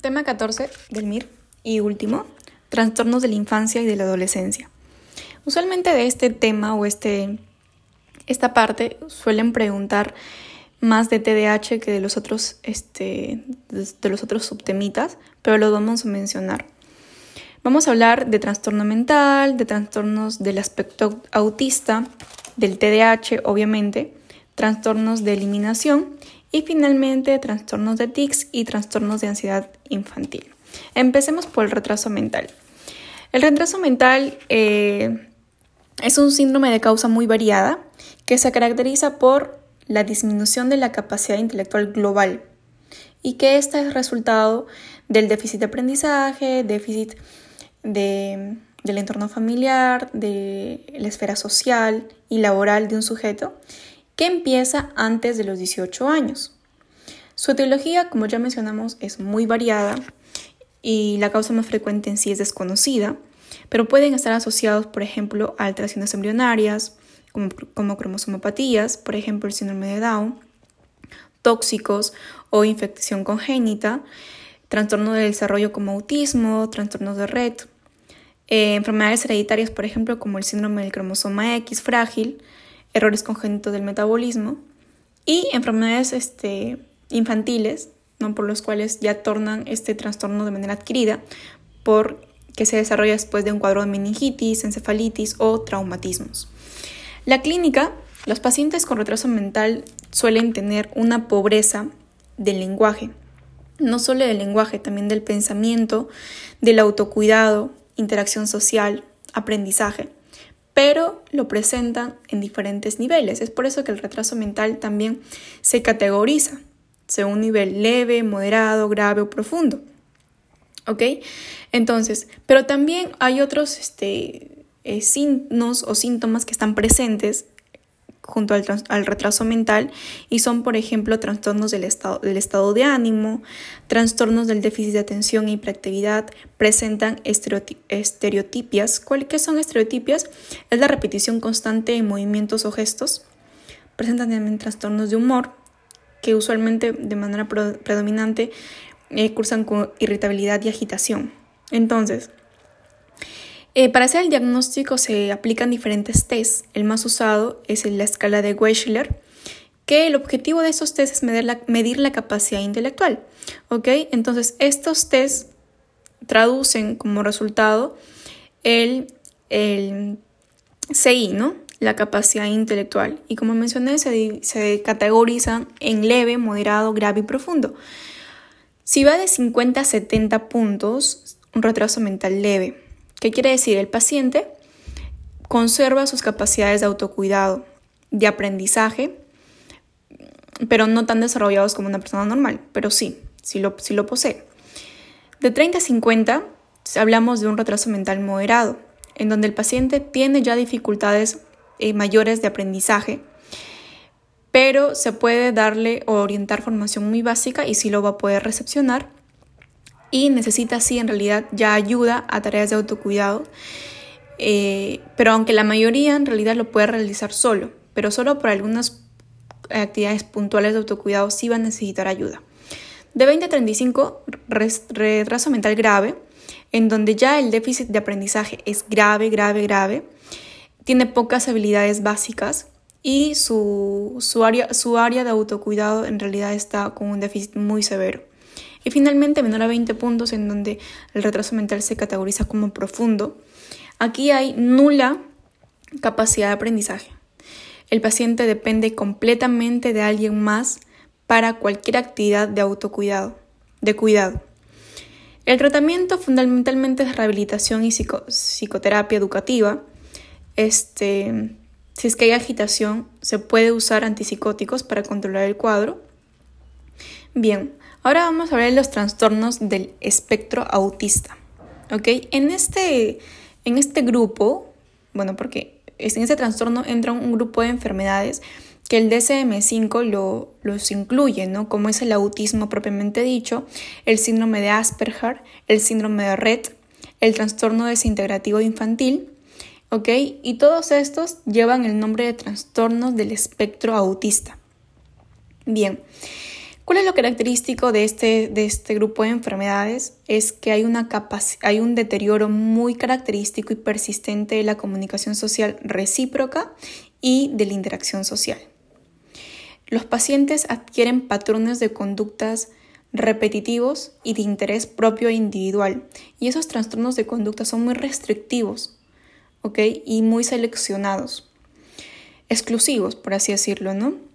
Tema 14 del MIR y último, trastornos de la infancia y de la adolescencia. Usualmente de este tema o este, esta parte suelen preguntar más de TDAH que de los otros, este, de los otros subtemitas, pero lo vamos a mencionar. Vamos a hablar de trastorno mental, de trastornos del aspecto autista, del TDAH, obviamente, trastornos de eliminación y finalmente trastornos de tics y trastornos de ansiedad infantil. Empecemos por el retraso mental. El retraso mental eh, es un síndrome de causa muy variada que se caracteriza por la disminución de la capacidad intelectual global y que esta es resultado del déficit de aprendizaje, déficit de, del entorno familiar, de la esfera social y laboral de un sujeto que empieza antes de los 18 años. Su etiología, como ya mencionamos, es muy variada y la causa más frecuente en sí es desconocida, pero pueden estar asociados, por ejemplo, a alteraciones embrionarias, como, como cromosomopatías, por ejemplo, el síndrome de Down, tóxicos o infección congénita, trastorno del desarrollo como autismo, trastornos de red, eh, enfermedades hereditarias, por ejemplo, como el síndrome del cromosoma X frágil, errores congénitos del metabolismo y enfermedades este, infantiles, ¿no? por los cuales ya tornan este trastorno de manera adquirida, por que se desarrolla después de un cuadro de meningitis, encefalitis o traumatismos. La clínica, los pacientes con retraso mental suelen tener una pobreza del lenguaje, no solo del lenguaje, también del pensamiento, del autocuidado, interacción social, aprendizaje pero lo presentan en diferentes niveles. Es por eso que el retraso mental también se categoriza según nivel leve, moderado, grave o profundo. ¿Ok? Entonces, pero también hay otros este, eh, signos o síntomas que están presentes junto al, retraso mental y son, por ejemplo, trastornos del estado, del estado de ánimo, trastornos del déficit de atención e hiperactividad, presentan estereotipias. ¿Qué son estereotipias? Es la repetición constante de movimientos o gestos. Presentan también trastornos de humor, que usualmente de manera predominante eh, cursan con irritabilidad y agitación. Entonces, eh, para hacer el diagnóstico se aplican diferentes tests. El más usado es la escala de Wechsler, que el objetivo de estos tests es medir la, capacidad intelectual. ¿ok? Entonces, estos tests traducen como resultado el, el CI, ¿no? la capacidad intelectual. Y como mencioné, se, se categorizan en leve, moderado, grave y profundo. Si va de 50 a 70 puntos, un retraso mental leve. ¿Qué quiere decir? El paciente conserva sus capacidades de autocuidado, de aprendizaje, pero no tan desarrollados como una persona normal, pero sí, sí lo, lo posee. De 30 a 50 hablamos de un retraso mental moderado, en donde el paciente tiene ya dificultades eh, mayores de aprendizaje, pero se puede darle o orientar formación muy básica y sí lo va a poder recepcionar y necesita sí en realidad ya ayuda a tareas de autocuidado, eh, pero aunque la mayoría en realidad lo puede realizar solo, pero solo por algunas actividades puntuales de autocuidado sí va a necesitar ayuda. De 20 a 35, retraso mental grave, en donde ya el déficit de aprendizaje es grave, grave, grave, tiene pocas habilidades básicas y su, su, área, su área de autocuidado en realidad está con un déficit muy severo. Y finalmente, menor a 20 puntos, en donde el retraso mental se categoriza como profundo. Aquí hay nula capacidad de aprendizaje. El paciente depende completamente de alguien más para cualquier actividad de autocuidado, de cuidado. El tratamiento fundamentalmente es rehabilitación y psicoterapia educativa. Este, si es que hay agitación, se puede usar antipsicóticos para controlar el cuadro. Bien, Ahora vamos a hablar de los trastornos del espectro autista. ¿Ok? En este, en este grupo, bueno, porque en este trastorno entra un grupo de enfermedades que el DSM5 lo, los incluye, ¿no? Como es el autismo propiamente dicho, el síndrome de Asperger, el síndrome de Rett, el trastorno desintegrativo infantil, ¿ok? Y todos estos llevan el nombre de trastornos del espectro autista. Bien, ¿Cuál es lo característico de este, de este grupo de enfermedades? Es que hay, una hay un deterioro muy característico y persistente de la comunicación social recíproca y de la interacción social. Los pacientes adquieren patrones de conductas repetitivos y de interés propio e individual. Y esos trastornos de conducta son muy restrictivos. Y muy seleccionados, exclusivos, por así decirlo, ¿no?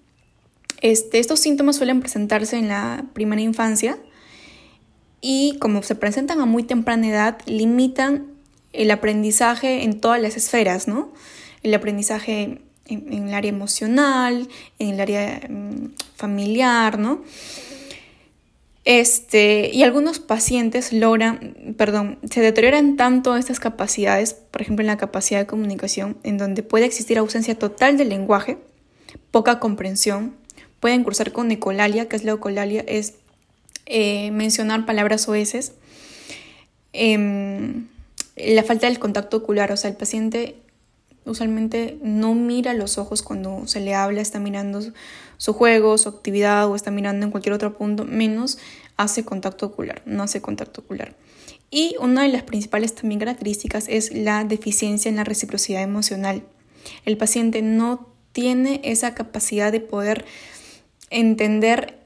Este, estos síntomas suelen presentarse en la primera infancia y como se presentan a muy temprana edad, limitan el aprendizaje en todas las esferas, ¿no? El aprendizaje en, el área emocional, en el área mm, familiar, ¿no? Este, y algunos pacientes logran, perdón, se deterioran tanto estas capacidades, por ejemplo en la capacidad de comunicación, en donde puede existir ausencia total del lenguaje, poca comprensión, pueden cursar con ecolalia, que es la ecolalia, es eh, mencionar palabras o heces, em, la falta del contacto ocular, o sea, el paciente usualmente no mira los ojos cuando se le habla, está mirando su juego, su actividad o está mirando en cualquier otro punto, menos hace contacto ocular, no hace contacto ocular. Y una de las principales también características es la deficiencia en la reciprocidad emocional. El paciente no tiene esa capacidad de poder entender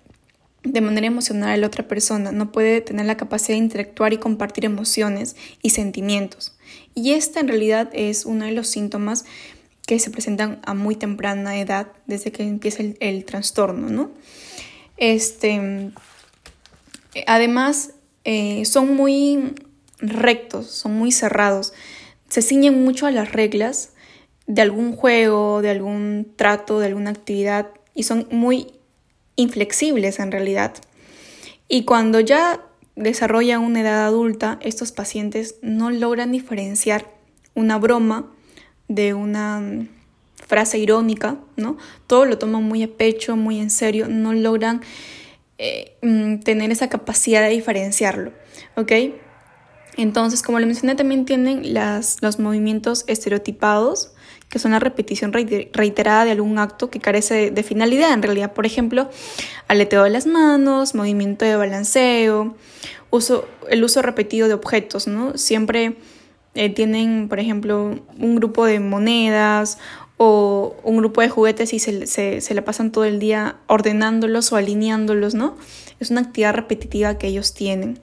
de manera emocional a la otra persona, no puede tener la capacidad de interactuar y compartir emociones y sentimientos. Y esta en realidad es uno de los síntomas que se presentan a muy temprana edad, desde que empieza el, trastorno, ¿no? Este, además, eh, son muy rectos, son muy cerrados, se ciñen mucho a las reglas de algún juego, de algún trato, de alguna actividad, y son muy inflexibles en realidad. Y cuando ya desarrollan una edad adulta, estos pacientes no logran diferenciar una broma de una mm, frase irónica, ¿no? Todo lo toman muy a pecho, muy en serio, no logran eh, mm, tener esa capacidad de diferenciarlo, ¿ok? Entonces, como le mencioné, también tienen las, los movimientos estereotipados, que son la repetición reiterada de algún acto que carece de, finalidad. En realidad, por ejemplo, aleteo de las manos, movimiento de balanceo, uso, el uso repetido de objetos, ¿no? Siempre eh, tienen, por ejemplo, un grupo de monedas o un grupo de juguetes y se, se, se la pasan todo el día ordenándolos o alineándolos, ¿no? Es una actividad repetitiva que ellos tienen.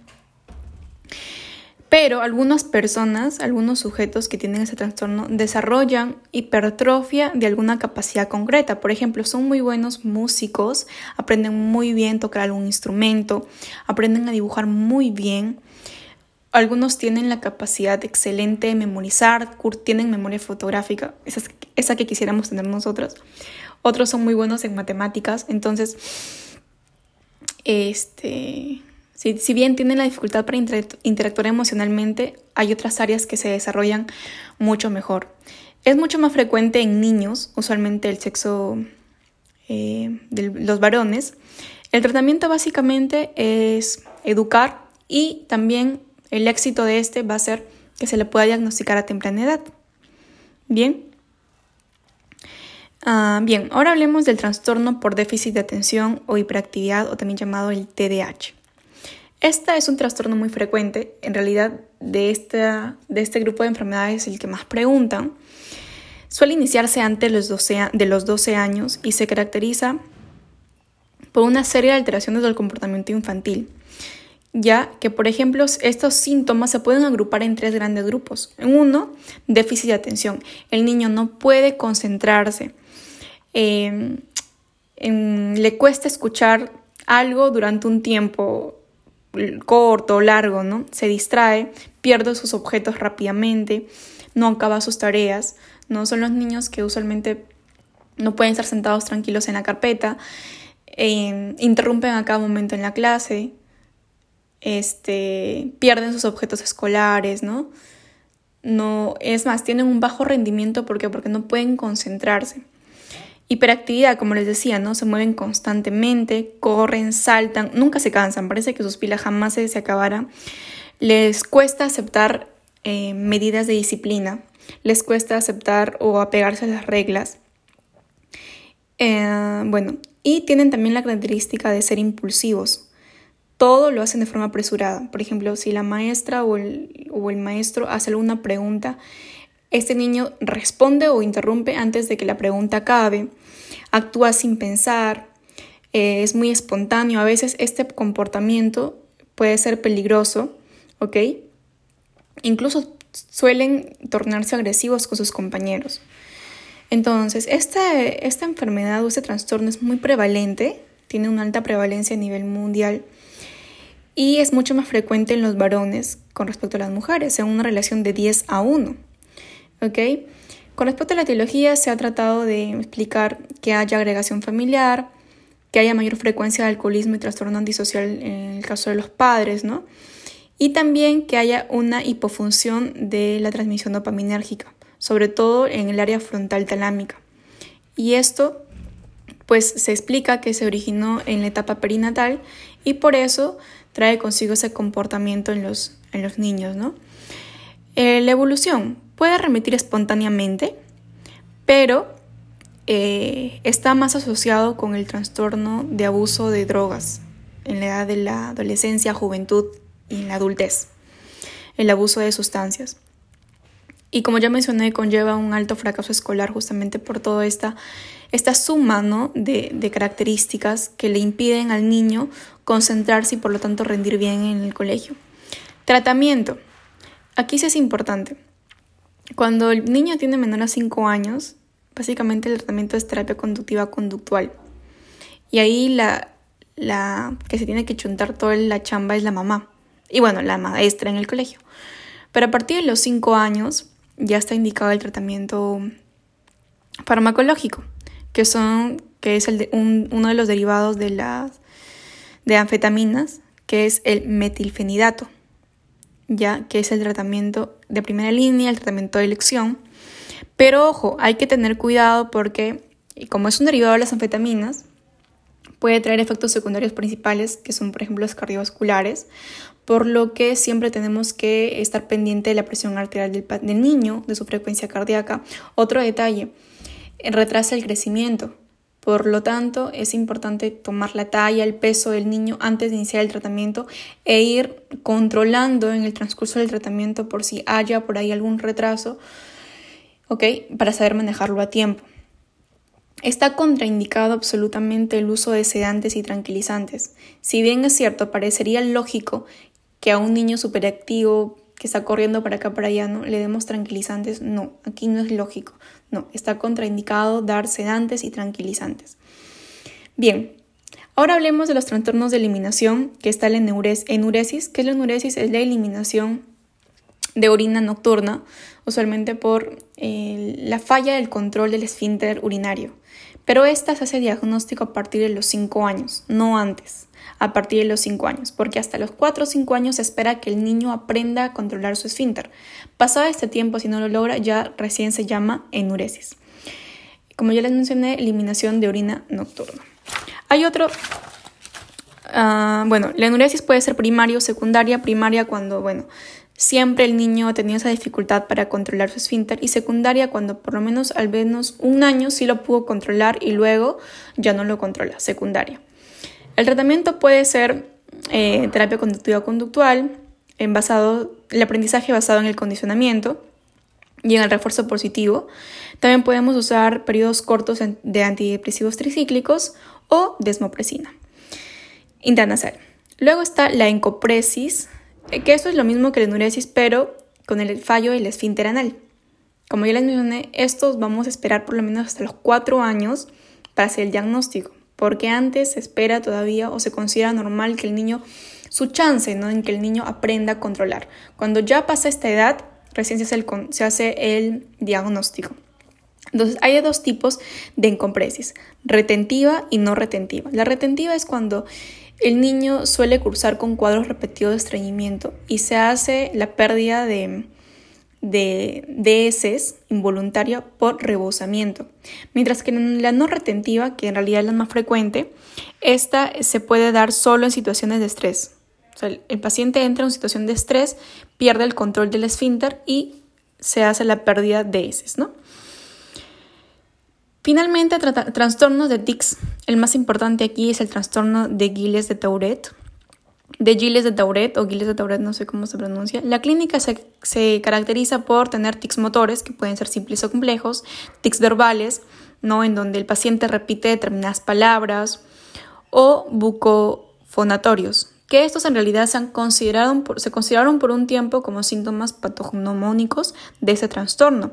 Pero algunas personas, algunos sujetos que tienen ese trastorno desarrollan hipertrofia de alguna capacidad concreta. Por ejemplo, son muy buenos músicos, aprenden muy bien tocar algún instrumento, aprenden a dibujar muy bien, algunos tienen la capacidad excelente de memorizar, tienen memoria fotográfica, esa, esa que quisiéramos tener nosotros. Otros son muy buenos en matemáticas, entonces, este, si, bien tienen la dificultad para interactuar emocionalmente, hay otras áreas que se desarrollan mucho mejor. Es mucho más frecuente en niños, usualmente el sexo eh, de los varones. El tratamiento básicamente es educar y también el éxito de este va a ser que se le pueda diagnosticar a temprana edad. Bien. Ah, bien, ahora hablemos del trastorno por déficit de atención o hiperactividad o también llamado el TDAH. Este es un trastorno muy frecuente, en realidad de, esta, de este grupo de enfermedades el que más preguntan. Suele iniciarse antes de los 12, de los 12 años y se caracteriza por una serie de alteraciones del comportamiento infantil ya que, por ejemplo, estos síntomas se pueden agrupar en tres grandes grupos. En uno, déficit de atención. El niño no puede concentrarse, em, le cuesta escuchar algo durante un tiempo corto o largo, ¿no? Se distrae, pierde sus objetos rápidamente, no acaba sus tareas, ¿no? Son los niños que usualmente no pueden estar sentados tranquilos en la carpeta, em, interrumpen a cada momento en la clase, este, pierden sus objetos escolares, ¿no? No, es más, tienen un bajo rendimiento ¿por porque no pueden concentrarse. Hiperactividad, como les decía, ¿no? Se mueven constantemente, corren, saltan, nunca se cansan, parece que sus pilas jamás se, se acabarán. Les cuesta aceptar eh, medidas de disciplina, les cuesta aceptar o apegarse a las reglas. Eh, bueno, y tienen también la característica de ser impulsivos. Todo lo hacen de forma apresurada. Por ejemplo, si la maestra o el, o el maestro hace alguna pregunta, este niño responde o interrumpe antes de que la pregunta acabe, actúa sin pensar, eh, es muy espontáneo. A veces este comportamiento puede ser peligroso, ¿ok? Incluso suelen tornarse agresivos con sus compañeros. Entonces, esta, esta enfermedad o este trastorno es muy prevalente, tiene una alta prevalencia a nivel mundial y es mucho más frecuente en los varones con respecto a las mujeres, en una relación de 10 a 1. ¿Ok? Con respecto a la etiología, se ha tratado de explicar que haya agregación familiar, que haya mayor frecuencia de alcoholismo y trastorno antisocial en el caso de los padres, ¿no? Y también que haya una hipofunción de la transmisión dopaminérgica, sobre todo en el área frontal talámica. Y esto pues se explica que se originó en la etapa perinatal y por eso trae consigo ese comportamiento en los, en los niños, ¿no? Eh, la evolución puede remitir espontáneamente, pero eh, está más asociado con el trastorno de abuso de drogas en la edad de la adolescencia, juventud y en la adultez, el abuso de sustancias. Y como ya mencioné, conlleva un alto fracaso escolar justamente por toda esta, esta suma de características que le impiden al niño concentrarse y por lo tanto rendir bien en el colegio. Tratamiento. Aquí sí es importante. Cuando el niño tiene menor a 5 años, Básicamente el tratamiento es terapia conductiva conductual. Y ahí la, la que se tiene que chuntar toda la chamba es la mamá. Y bueno, la maestra en el colegio. Pero a partir de los 5 años ya está indicado el tratamiento farmacológico, que son que es el uno de los derivados de las de anfetaminas, que es el metilfenidato, ya que es el tratamiento de primera línea, el tratamiento de elección pero ojo, hay que tener cuidado porque como es un derivado de las anfetaminas, puede traer efectos secundarios principales que son por ejemplo los cardiovasculares, por lo que siempre tenemos que estar pendiente de la presión arterial del, del niño, de su frecuencia cardíaca. Otro detalle, retrasa el crecimiento. Por lo tanto, es importante tomar la talla, el peso del niño antes de iniciar el tratamiento e ir controlando en el transcurso del tratamiento por si haya por ahí algún retraso ¿ok? Para saber manejarlo a tiempo. Está contraindicado absolutamente el uso de sedantes y tranquilizantes. Si bien es cierto, parecería lógico que a un niño superactivo que está corriendo para acá para allá ¿no? le demos tranquilizantes, no, aquí no es lógico. No, está contraindicado dar sedantes y tranquilizantes. Bien, ahora hablemos de los trastornos de eliminación, que está la enuresis. ¿Qué es la enuresis? Es la eliminación de orina nocturna, usualmente por eh, la falla del control del esfínter urinario. Pero esta se hace diagnóstico a partir de los 5 años, no antes, a partir de los 5 años, porque hasta los 4 o 5 años se espera que el niño aprenda a controlar su esfínter. Pasado este tiempo, si no lo logra, ya recién se llama enuresis. Como ya les mencioné, eliminación de orina nocturna. Hay otro ah, bueno, la enuresis puede ser primaria o secundaria. Primaria cuando, bueno, Siempre el niño ha tenido esa dificultad para controlar su esfínter y secundaria cuando por lo menos al menos un año sí lo pudo controlar y luego ya no lo controla, secundaria. El tratamiento puede ser eh, terapia conductiva conductual, en basado, el aprendizaje basado en el condicionamiento y en el refuerzo positivo. También podemos usar periodos cortos de antidepresivos tricíclicos o desmopresina. Intranasal. Luego está la encopresis, eh, que esto es lo mismo que la enuresis, pero con el fallo del esfínter anal. Como ya les mencioné, estos vamos a esperar por lo menos hasta los cuatro años para hacer el diagnóstico, porque antes se espera todavía o se considera normal que el niño, su chance ¿no? en que el niño aprenda a controlar. Cuando ya pasa esta edad, recién se hace el, se hace el diagnóstico. Entonces, hay dos tipos de encompresis, retentiva y no retentiva. La retentiva es cuando el niño suele cursar con cuadros repetidos de estreñimiento y se hace la pérdida de, de, heces involuntaria por rebosamiento. Mientras que en la no retentiva, que en realidad es la más frecuente, esta se puede dar solo en situaciones de estrés. el paciente entra en situación de estrés, pierde el control del esfínter y se hace la pérdida de heces, ¿no? Finalmente, trastornos de tics. El más importante aquí es el trastorno de Gilles de Tourette. De Gilles de Tourette o Gilles de Tourette, no sé cómo se pronuncia. La clínica se, se caracteriza por tener tics motores, que pueden ser simples o complejos, tics verbales, ¿no? en donde el paciente repite determinadas palabras, o bucofonatorios, que estos en realidad se, han considerado, se consideraron por un tiempo como síntomas patognomónicos de ese trastorno.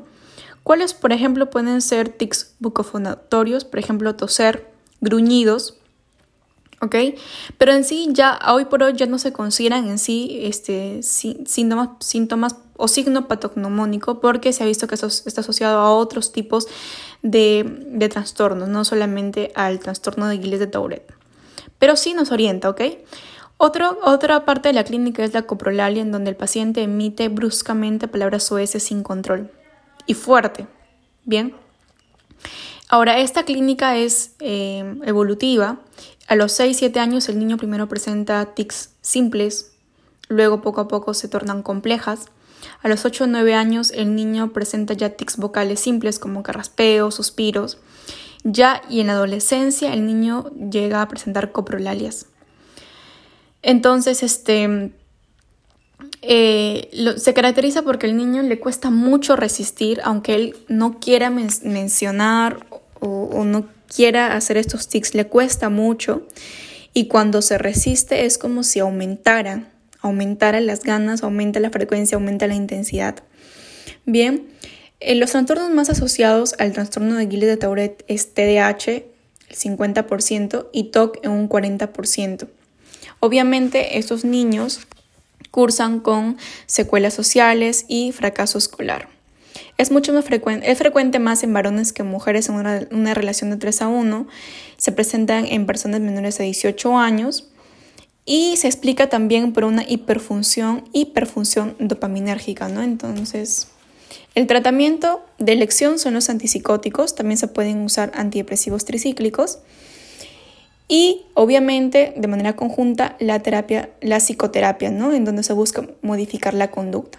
¿Cuáles, por ejemplo, pueden ser tics bucofonatorios? Por ejemplo, toser, gruñidos, ¿ok? Pero en sí, ya hoy por hoy ya no se consideran en sí este, síntomas, síntomas o signo patognomónico porque se ha visto que eso está asociado a otros tipos de, de trastornos, no solamente al trastorno de Gilles de Tourette. Pero sí nos orienta, ¿ok? otra parte de la clínica es la coprolalia, en donde el paciente emite bruscamente palabras oeces sin control y fuerte. Bien. Ahora, esta clínica es eh, evolutiva. A los 6-7 años el niño primero presenta tics simples, luego poco a poco se tornan complejas. A los 8 o 9 años el niño presenta ya tics vocales simples como carraspeos, suspiros. Ya y en la adolescencia el niño llega a presentar coprolalias. Entonces, este, eh, se caracteriza porque el niño le cuesta mucho resistir, aunque él no quiera mencionar o, no quiera hacer estos tics, le cuesta mucho. Y cuando se resiste es como si aumentara, aumentara las ganas, aumenta la frecuencia, aumenta la intensidad. Bien, eh, los trastornos más asociados al trastorno de Gilles de Tourette es TDAH, el 50%, y TOC en un 40%. Obviamente, estos niños cursan con secuelas sociales y fracaso escolar. Es mucho más frecuente, es frecuente más en varones que en mujeres en una, relación de 3 a 1. Se presentan en personas menores de 18 años y se explica también por una hiperfunción, hiperfunción dopaminérgica, ¿no? Entonces, el tratamiento de elección son los antipsicóticos, también se pueden usar antidepresivos tricíclicos y obviamente de manera conjunta la terapia, la psicoterapia, ¿no? En donde se busca modificar la conducta.